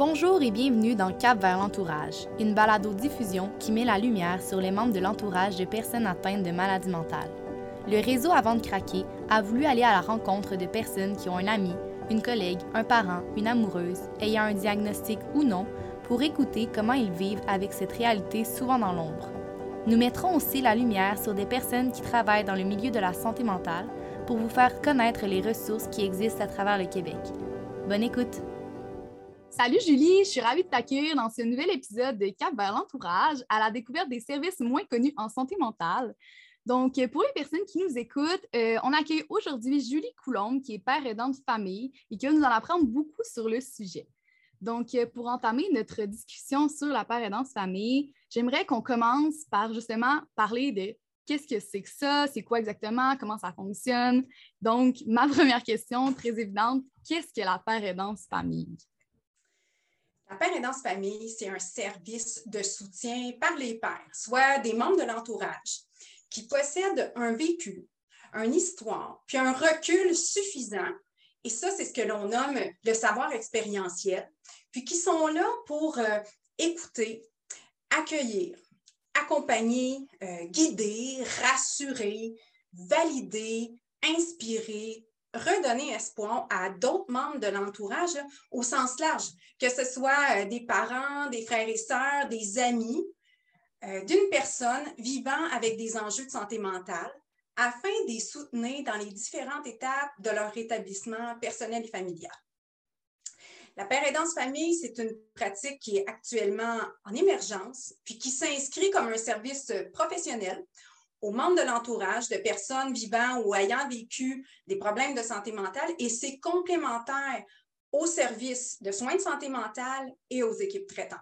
Bonjour et bienvenue dans Cap vers l'entourage, une balado-diffusion qui met la lumière sur les membres de l'entourage de personnes atteintes de maladies mentales. Le réseau Avant de craquer a voulu aller à la rencontre de personnes qui ont un ami, une collègue, un parent, une amoureuse, ayant un diagnostic ou non, pour écouter comment ils vivent avec cette réalité souvent dans l'ombre. Nous mettrons aussi la lumière sur des personnes qui travaillent dans le milieu de la santé mentale pour vous faire connaître les ressources qui existent à travers le Québec. Bonne écoute! Salut Julie, je suis ravie de t'accueillir dans ce nouvel épisode de Cap vers l'entourage à la découverte des services moins connus en santé mentale. Donc, pour les personnes qui nous écoutent, euh, on accueille aujourd'hui Julie Coulombe, qui est père aidant famille et qui va nous en apprendre beaucoup sur le sujet. Donc, pour entamer notre discussion sur la père aidante de famille, j'aimerais qu'on commence par justement parler de qu'est-ce que c'est que ça, c'est quoi exactement, comment ça fonctionne. Donc, ma première question, très évidente, qu'est-ce que la père aidance famille? La père aidance famille, c'est un service de soutien par les pères, soit des membres de l'entourage, qui possèdent un vécu, une histoire, puis un recul suffisant. Et ça, c'est ce que l'on nomme le savoir expérientiel, puis qui sont là pour euh, écouter, accueillir, accompagner, euh, guider, rassurer, valider, inspirer, redonner espoir à d'autres membres de l'entourage au sens large, que ce soit euh, des parents, des frères et sœurs, des amis, euh, d'une personne vivant avec des enjeux de santé mentale afin de les soutenir dans les différentes étapes de leur établissement personnel et familial. La père aidance famille, c'est une pratique qui est actuellement en émergence, puis qui s'inscrit comme un service professionnel aux membres de l'entourage de personnes vivant ou ayant vécu des problèmes de santé mentale et c'est complémentaire aux services de soins de santé mentale et aux équipes traitantes.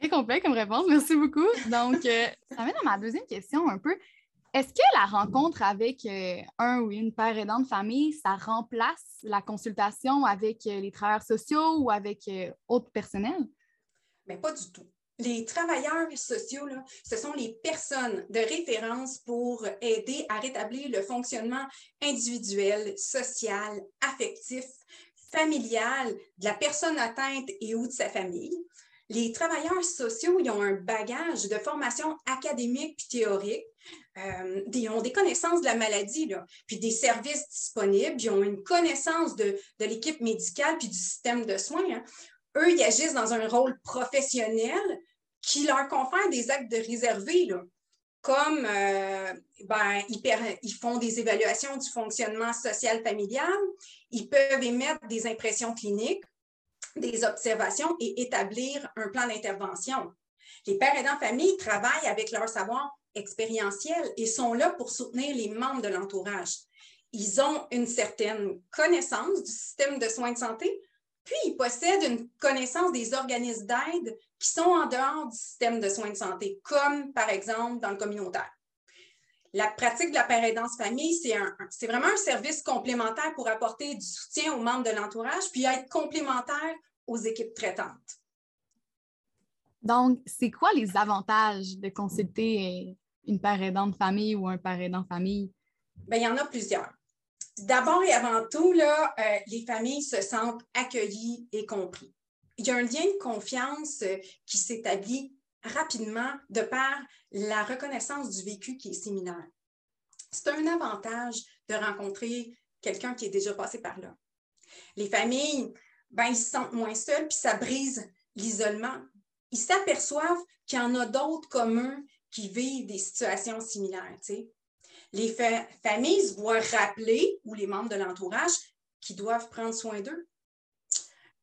Très complet comme réponse, merci beaucoup. Donc, euh, ça mène à ma deuxième question un peu. Est-ce que la rencontre avec euh, un ou une père aidant de famille, ça remplace la consultation avec euh, les travailleurs sociaux ou avec autres personnels? Mais pas du tout les travailleurs sociaux, ce sont les personnes de référence pour aider à rétablir le fonctionnement individuel, social, affectif, familial de la personne atteinte et ou de sa famille. Les travailleurs sociaux, ils ont un bagage de formation académique puis théorique. Euh, ils ont des connaissances de la maladie, puis des services disponibles. Ils ont une connaissance de, l'équipe médicale puis du système de soins. Hein eux, ils agissent dans un rôle professionnel qui leur confère des actes de réservé, comme euh, ben, ils, font des évaluations du fonctionnement social familial, ils peuvent émettre des impressions cliniques, des observations et établir un plan d'intervention. Les pères aidants famille travaillent avec leur savoir expérientiel et sont là pour soutenir les membres de l'entourage. Ils ont une certaine connaissance du système de soins de santé, puis, ils possèdent une connaissance des organismes d'aide qui sont en dehors du système de soins de santé, comme par exemple dans le communautaire. La pratique de la aidance famille, c'est vraiment un service complémentaire pour apporter du soutien aux membres de l'entourage, puis être complémentaire aux équipes traitantes. Donc, c'est quoi les avantages de consulter une père aidante famille ou un père aidant famille? Bien, il y en a plusieurs. D'abord et avant tout, euh, les familles se sentent accueillies et comprises. Il y a un lien de confiance euh, qui s'établit rapidement de par la reconnaissance du vécu qui est similaire. C'est un avantage de rencontrer quelqu'un qui est déjà passé par là. Les familles, ben, ils se sentent moins seuls, puis ça brise l'isolement. Ils s'aperçoivent qu'il y en a d'autres comme eux qui vivent des situations similaires. Les familles se voient rappeler, ou les membres de l'entourage, qui doivent prendre soin d'eux.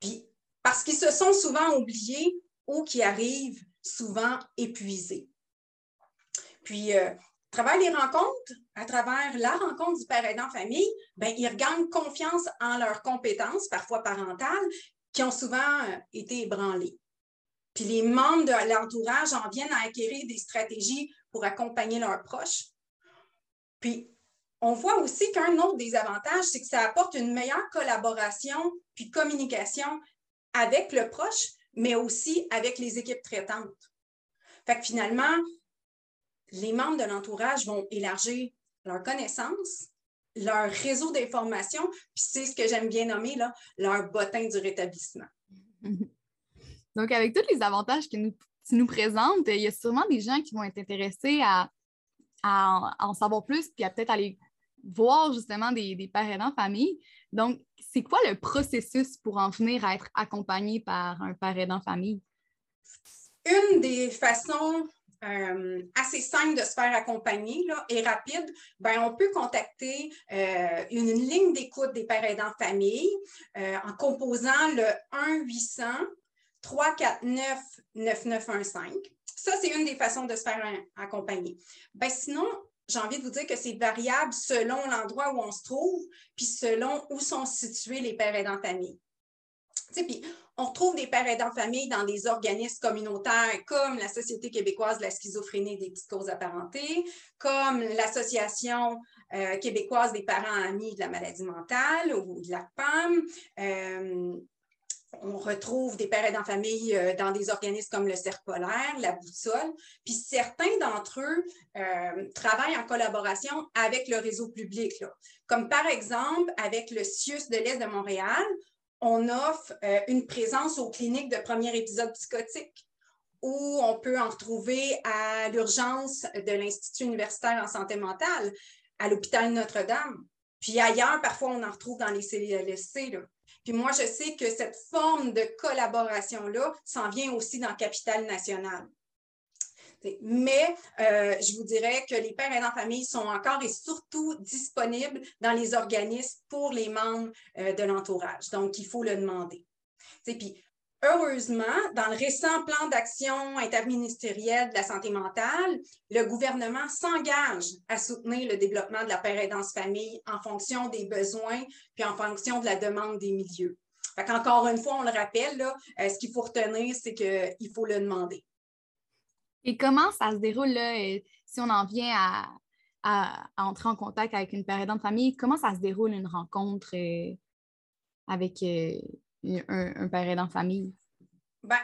Puis, parce qu'ils se sont souvent oubliés ou qui arrivent souvent épuisés. Puis, euh, à travers les rencontres, à travers la rencontre du père aidant famille, ben, ils regagnent confiance en leurs compétences, parfois parentales, qui ont souvent euh, été ébranlées. Puis les membres de l'entourage en viennent à acquérir des stratégies pour accompagner leurs proches, puis, on voit aussi qu'un autre des avantages, c'est que ça apporte une meilleure collaboration puis communication avec le proche, mais aussi avec les équipes traitantes. Fait que finalement, les membres de l'entourage vont élargir leurs connaissances, leur réseau d'information, puis c'est ce que j'aime bien nommer là, leur bottin du rétablissement. Donc, avec tous les avantages que nous, tu nous présentes, il y a sûrement des gens qui vont être intéressés à, en savoir plus, puis à peut-être aller voir justement des, des pères aidants famille. Donc, c'est quoi le processus pour en venir à être accompagné par un père aidant famille? Une des façons euh, assez simples de se faire accompagner là, et rapide, ben, on peut contacter euh, une ligne d'écoute des pères aidants famille euh, en composant le 1-800-349-9915. Ça, c'est une des façons de se faire accompagner. Ben, sinon, j'ai envie de vous dire que c'est variable selon l'endroit où on se trouve, puis selon où sont situés les pères aidants famille. Puis, on retrouve des pères aidants famille dans des organismes communautaires comme la Société québécoise de la schizophrénie et des causes apparentées, comme l'Association euh, québécoise des parents amis de la maladie mentale ou de la PAM. Euh, on retrouve des pères aidants famille euh, dans des organismes comme le Cercle polaire, la Boussole, puis certains d'entre eux euh, travaillent en collaboration avec le réseau public, comme par exemple avec le CIUS de l'Est de Montréal, on offre euh, une présence aux cliniques de premier épisode psychotique où on peut en retrouver à l'urgence de l'Institut universitaire en santé mentale, à l'hôpital Notre-Dame. Puis ailleurs, parfois, on en retrouve dans les CLSC. Puis moi, je sais que cette forme de collaboration-là s'en vient aussi dans Capital National. Mais euh, je vous dirais que les pères aidants famille sont encore et surtout disponibles dans les organismes pour les membres euh, de l'entourage. Donc, il faut le demander. Puis, Heureusement, dans le récent plan d'action interministériel de la santé mentale, le gouvernement s'engage à soutenir le développement de la aidance famille en fonction des besoins puis en fonction de la demande des milieux. Encore une fois, on le rappelle, là, euh, ce qu'il faut retenir, c'est qu'il faut le demander. Et comment ça se déroule là, euh, si on en vient à, entrer en contact avec une père aidante famille? Comment ça se déroule une rencontre euh, avec un, père aidant famille? Ben,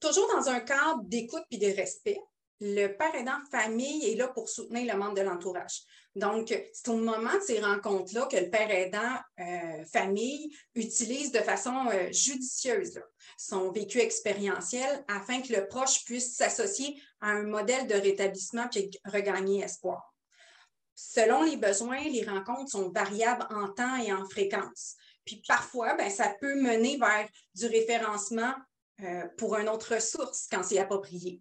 toujours dans un cadre d'écoute et de respect. Le père aidant famille est là pour soutenir le membre de l'entourage. Donc, c'est au moment de ces rencontres-là que le père aidant euh, famille utilise de façon euh, judicieuse son vécu expérientiel afin que le proche puisse s'associer à un modèle de rétablissement puis regagner espoir. Selon les besoins, les rencontres sont variables en temps et en fréquence. Puis parfois, ben, ça peut mener vers du référencement euh, pour une autre ressource quand c'est approprié.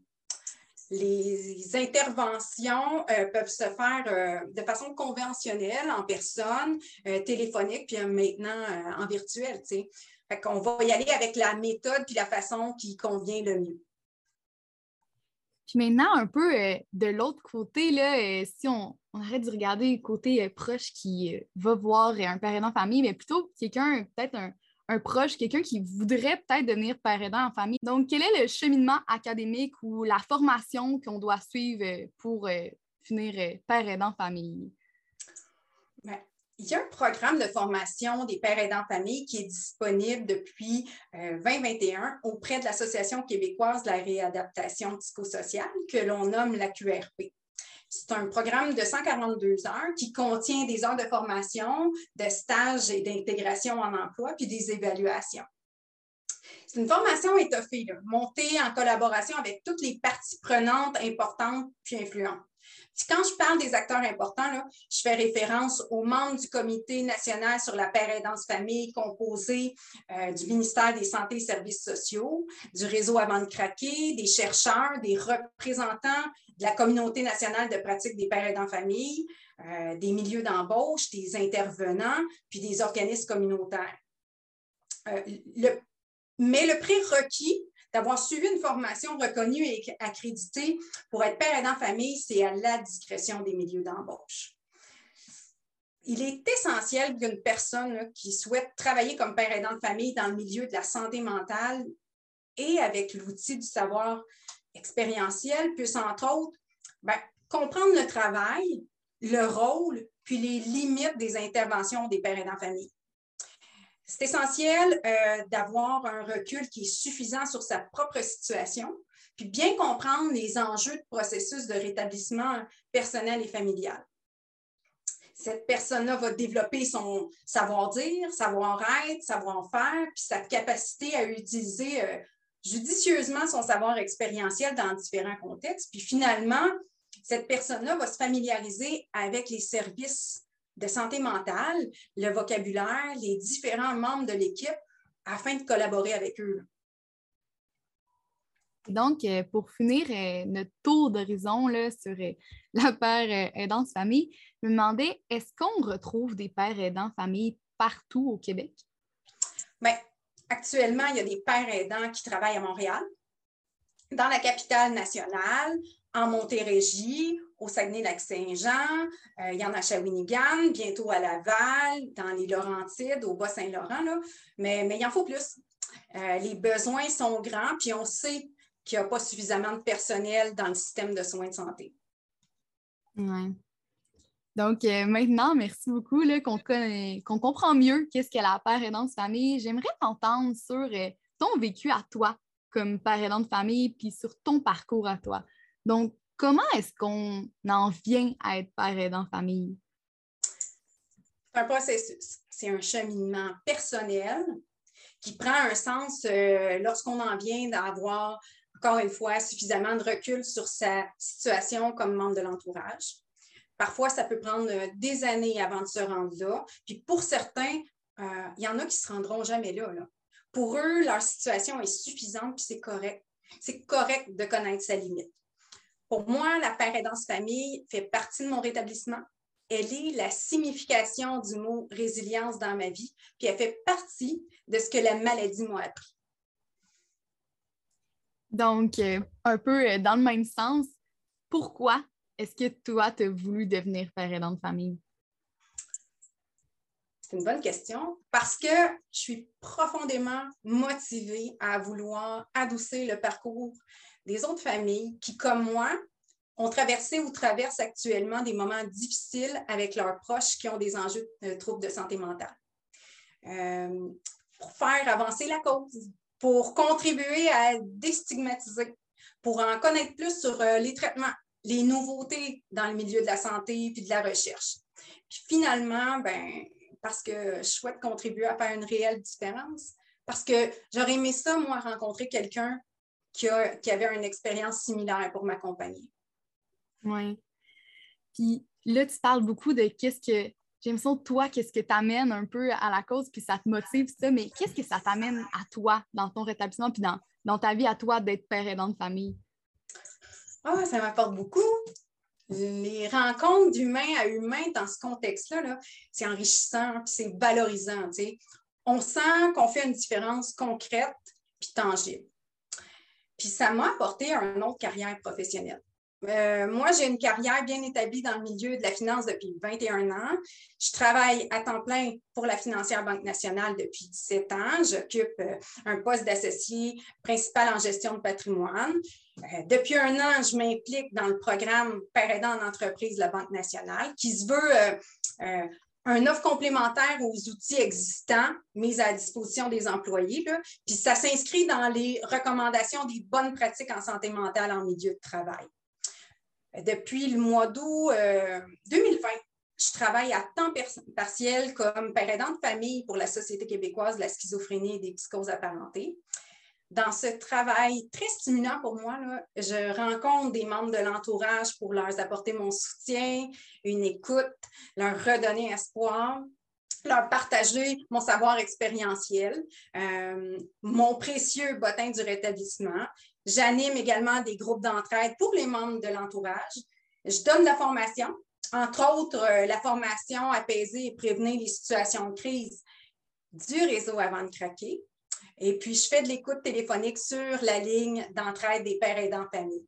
Les interventions euh, peuvent se faire euh, de façon conventionnelle, en personne, téléphonique, puis maintenant en virtuel. Fait qu'on va y aller avec la méthode puis la façon qui convient le mieux. Puis maintenant, un peu de l'autre côté, là, si on, arrête de regarder le côté euh, proche qui euh, va voir un père aidant en famille, mais plutôt quelqu'un, peut-être un, proche, quelqu'un qui voudrait peut-être devenir père aidant en famille. Donc, quel est le cheminement académique ou la formation qu'on doit suivre euh, pour finir père aidant en famille? Il y a un programme de formation des pères aidants famille qui est disponible depuis 2021 auprès de l'Association québécoise de la réadaptation psychosociale que l'on nomme la QRP. C'est un programme de 142 heures qui contient des heures de formation, de stages et d'intégration en emploi, puis des évaluations. C'est une formation étoffée, montée en collaboration avec toutes les parties prenantes importantes puis influentes. Quand je parle des acteurs importants, je fais référence aux membres du Comité national sur la paix aidance famille composé euh, du ministère des Santé et Services sociaux, du réseau Avant de craquer, des chercheurs, des représentants de la communauté nationale de pratique des pères aidants famille, euh, des milieux d'embauche, des intervenants, puis des organismes communautaires. Euh, mais le prérequis d'avoir suivi une formation reconnue et accréditée pour être père aidant famille, c'est à la discrétion des milieux d'embauche. Il est essentiel qu'une personne qui souhaite travailler comme père aidant de famille dans le milieu de la santé mentale et avec l'outil du savoir expérientiel puisse, entre autres, ben, comprendre le travail, le rôle, puis les limites des interventions des pères aidants famille. C'est essentiel euh, d'avoir un recul qui est suffisant sur sa propre situation, puis bien comprendre les enjeux de processus de rétablissement personnel et familial. cette personne-là va développer son savoir-dire, savoir-être, savoir-faire, puis sa capacité à utiliser euh, judicieusement son savoir expérientiel dans différents contextes. Puis finalement, cette personne-là va se familiariser avec les services de santé mentale, le vocabulaire, les différents membres de l'équipe afin de collaborer avec eux. Donc, euh, pour finir euh, notre tour d'horizon sur euh, la père aidante famille, je me demandais, est-ce qu'on retrouve des pères aidants famille partout au Québec? Bien, actuellement, il y a des pères aidants qui travaillent à Montréal, dans la capitale nationale, en Montérégie, au Saguenay-Lac-Saint-Jean, il y en a à Shawinigan, bientôt à Laval, dans les Laurentides, au Bas-Saint-Laurent, mais, mais il en faut plus. les besoins sont grands, puis on sait qu'il n'y a pas suffisamment de personnel dans le système de soins de santé. Oui. Donc, euh, maintenant, merci beaucoup qu'on comprend mieux qu'est-ce qu'est la père aidante famille. J'aimerais t'entendre sur euh, ton vécu à toi comme père aidant de famille, puis sur ton parcours à toi. Donc, comment est-ce qu'on en vient à être père aidant famille? C'est un processus, c'est un cheminement personnel qui prend un sens euh, lorsqu'on en vient d'avoir encore une fois, suffisamment de recul sur sa situation comme membre de l'entourage. Parfois, ça peut prendre euh, des années avant de se rendre là. Puis pour certains, euh, il y en a qui se rendront jamais là, Pour eux, leur situation est suffisante, puis c'est correct. C'est correct de connaître sa limite. Pour moi, la père aidance famille fait partie de mon rétablissement. Elle est la signification du mot résilience dans ma vie, puis elle fait partie de ce que la maladie m'a appris. Donc, euh, un peu euh, dans le même sens, pourquoi est-ce que toi, tu as voulu devenir père aidant de famille? C'est une bonne question parce que je suis profondément motivée à vouloir adoucir le parcours des autres familles qui, comme moi, ont traversé ou traversent actuellement des moments difficiles avec leurs proches qui ont des enjeux de troubles de santé mentale. Euh, pour faire avancer la cause, pour contribuer à déstigmatiser, pour en connaître plus sur euh, les traitements, les nouveautés dans le milieu de la santé puis de la recherche. Puis finalement, ben, parce que je souhaite contribuer à faire une réelle différence, parce que j'aurais aimé ça, moi, rencontrer quelqu'un qui, qui avait une expérience similaire pour m'accompagner. Oui. Puis là, tu parles beaucoup de qu'est-ce que j'ai l'impression, toi, qu'est-ce que t'amène un peu à la cause, puis ça te motive, ça, mais qu'est-ce que ça t'amène à toi dans ton rétablissement, puis dans, dans ta vie à toi d'être père aidant de famille? Ah, ça m'apporte beaucoup. Les rencontres d'humain à humain dans ce contexte-là, c'est enrichissant, c'est valorisant. On sent qu'on fait une différence concrète puis tangible. Puis ça m'a apporté une autre carrière professionnelle. Euh, moi, j'ai une carrière bien établie dans le milieu de la finance depuis 21 ans. Je travaille à temps plein pour la financière Banque nationale depuis 17 ans. J'occupe euh, un poste d'associé principal en gestion de patrimoine. Euh, depuis un an, je m'implique dans le programme Père aidant en entreprise de la Banque nationale qui se veut un offre complémentaire aux outils existants mis à disposition des employés. Puis ça s'inscrit dans les recommandations des bonnes pratiques en santé mentale en milieu de travail. Depuis le mois d'août 2020, euh, je travaille à temps partiel comme père aidant de famille pour la Société québécoise de la schizophrénie et des psychoses apparentées. Dans ce travail très stimulant pour moi, je rencontre des membres de l'entourage pour leur apporter mon soutien, une écoute, leur redonner espoir, leur partager mon savoir expérientiel, euh, mon précieux bottin du rétablissement J'anime également des groupes d'entraide pour les membres de l'entourage. Je donne la formation, entre autres euh, la formation apaiser et prévenir les situations de crise du réseau avant de craquer. Et puis, je fais de l'écoute téléphonique sur la ligne d'entraide des pères aidants famille.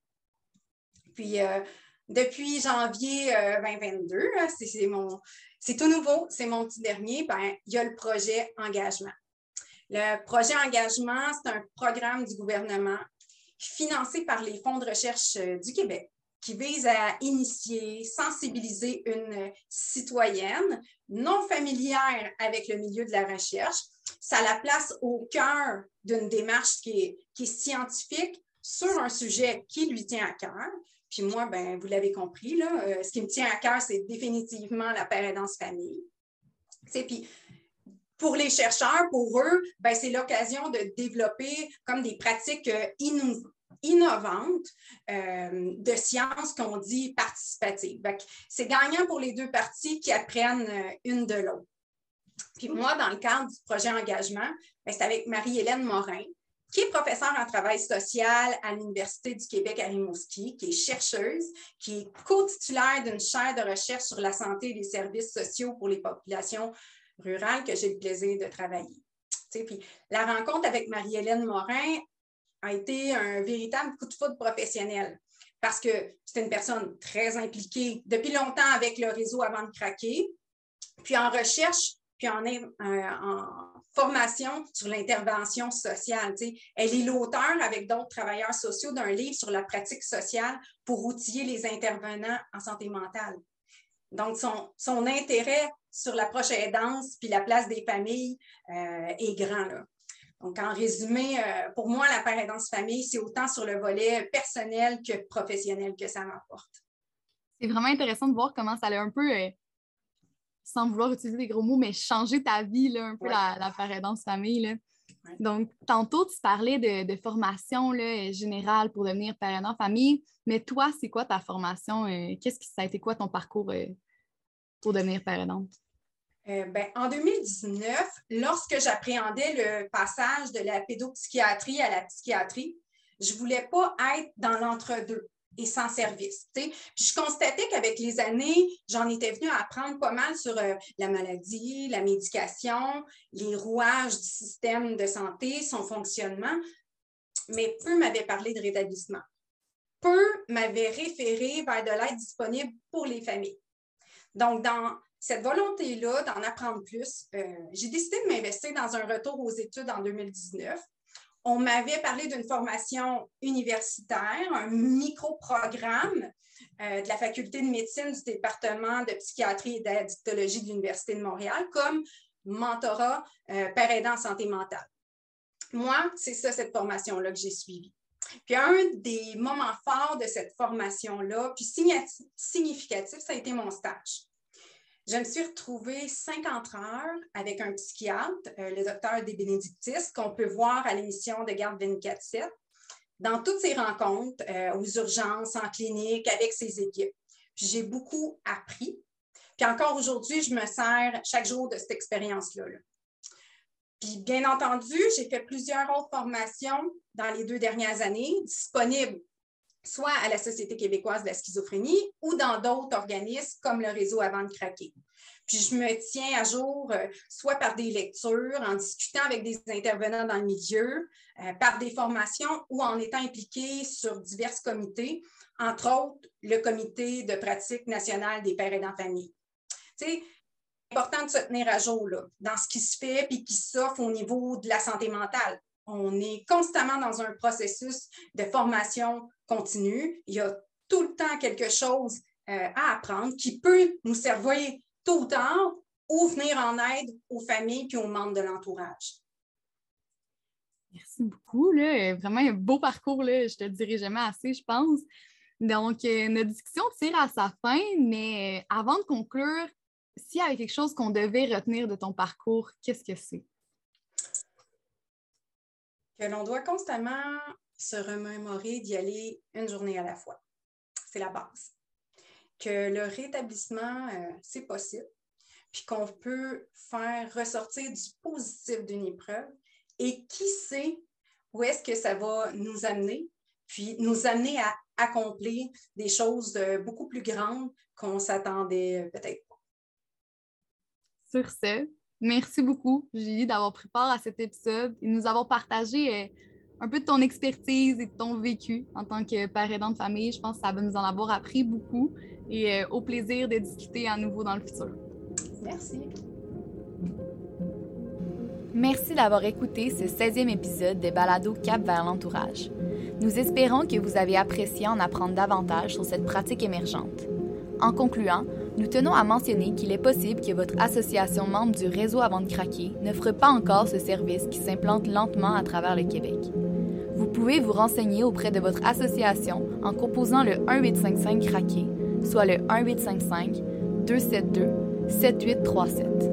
Puis, euh, depuis janvier 2022, euh, hein, c'est c'est tout nouveau, c'est mon petit dernier, ben, il y a le projet Engagement. Le projet Engagement, c'est un programme du gouvernement financé par les fonds de recherche euh, du Québec qui vise à initier, sensibiliser une citoyenne non familière avec le milieu de la recherche. Ça la place au cœur d'une démarche qui est, scientifique sur un sujet qui lui tient à cœur. Puis moi, ben, vous l'avez compris, là, ce qui me tient à cœur, c'est définitivement la parédance famille. Puis pour les chercheurs, pour eux, ben, c'est l'occasion de développer comme des pratiques innovantes euh, de sciences qu'on dit participatives. C'est gagnant pour les deux parties qui apprennent euh, une de l'autre. Puis moi, dans le cadre du projet engagement, ben, c'est avec Marie-Hélène Morin, qui est professeure en travail social à l'Université du Québec à Rimouski, qui est chercheuse, qui est co-titulaire d'une chaire de recherche sur la santé et les services sociaux pour les populations rurales que j'ai le plaisir de travailler. Puis, la rencontre avec Marie-Hélène Morin a été un véritable coup de foudre professionnel parce que c'est une personne très impliquée depuis longtemps avec le réseau avant de craquer, puis en recherche, puis en, en formation sur l'intervention sociale. Elle est l'auteur avec d'autres travailleurs sociaux d'un livre sur la pratique sociale pour outiller les intervenants en santé mentale. Donc, son, intérêt sur l'approche aidance puis la place des familles euh, est grand. Donc, en résumé, euh, pour moi, la part aidance famille, c'est autant sur le volet personnel que professionnel que ça m'apporte. C'est vraiment intéressant de voir comment ça allait un peu euh, sans vouloir utiliser des gros mots, mais changer ta vie, là, un peu la, la famille. Là. Donc, tantôt, tu parlais de, formation là, générale pour devenir parent famille, mais toi, c'est quoi ta formation? Euh, qu'est-ce que ça a été quoi ton parcours euh, pour devenir parent? Euh, ben, en 2019, lorsque j'appréhendais le passage de la pédopsychiatrie à la psychiatrie, je ne voulais pas être dans l'entre-deux et sans service. Puis je constatais qu'avec les années, j'en étais venue à apprendre pas mal sur euh, la maladie, la médication, les rouages du système de santé, son fonctionnement, mais peu m'avaient parlé de rétablissement. Peu m'avaient référé vers de l'aide disponible pour les familles. Donc, dans cette volonté-là d'en apprendre plus, euh, j'ai décidé de m'investir dans un retour aux études en 2019 on m'avait parlé d'une formation universitaire, un micro-programme euh, de la faculté de médecine du département de psychiatrie et d'addictologie de l'Université de Montréal comme mentorat euh, par aidant en santé mentale. Moi, c'est ça, cette formation-là que j'ai suivie. Puis un des moments forts de cette formation-là, puis significatif, ça a été mon stage. Je me suis retrouvée 50 heures avec un psychiatre, euh, le docteur Des Bénédictis, qu'on peut voir à l'émission de Garde 24-7, dans toutes ses rencontres euh, aux urgences, en clinique, avec ses équipes. j'ai beaucoup appris. Puis encore aujourd'hui, je me sers chaque jour de cette expérience-là. Puis bien entendu, j'ai fait plusieurs autres formations dans les deux dernières années, disponibles soit à la Société québécoise de la schizophrénie ou dans d'autres organismes comme le réseau Avant de craquer. Puis je me tiens à jour euh, soit par des lectures, en discutant avec des intervenants dans le milieu, euh, par des formations ou en étant impliquée sur divers comités, entre autres le comité de pratique nationale des pères et famille. Sais, important de se tenir à jour là, dans ce qui se fait et qui s'offre au niveau de la santé mentale. On est constamment dans un processus de formation continue. Il y a tout le temps quelque chose euh, à apprendre qui peut nous servir tôt ou tard ou venir en aide aux familles et aux membres de l'entourage. Merci beaucoup. Là. Vraiment un beau parcours. Là. Je te le dirai jamais assez, je pense. Donc, euh, notre discussion tire à sa fin, mais euh, avant de conclure, s'il y avait quelque chose qu'on devait retenir de ton parcours, qu'est-ce que c'est? Que l'on doit constamment se remémorer d'y aller une journée à la fois. C'est la base. Que le rétablissement, euh, c'est possible, puis qu'on peut faire ressortir du positif d'une épreuve et qui sait où est-ce que ça va nous amener, puis nous amener à accomplir des choses beaucoup plus grandes qu'on s'attendait peut-être pas. Sur ce, merci beaucoup, Julie, d'avoir pris part à cet épisode et nous avons partagé euh, un peu de ton expertise et de ton vécu en tant que père aidant de famille. Je pense que ça va nous en avoir appris beaucoup et euh, au plaisir de discuter à nouveau dans le futur. Merci. Merci d'avoir écouté ce 16e épisode des Balados Cap vers l'entourage. Nous espérons que vous avez apprécié en apprendre davantage sur cette pratique émergente. En concluant, nous tenons à mentionner qu'il est possible que votre association membre du réseau avant de craquer n'offre pas encore ce service qui s'implante lentement à travers le Québec. Vous pouvez vous renseigner auprès de votre association en composant le 1855 craquer, soit le 1855 272 7837.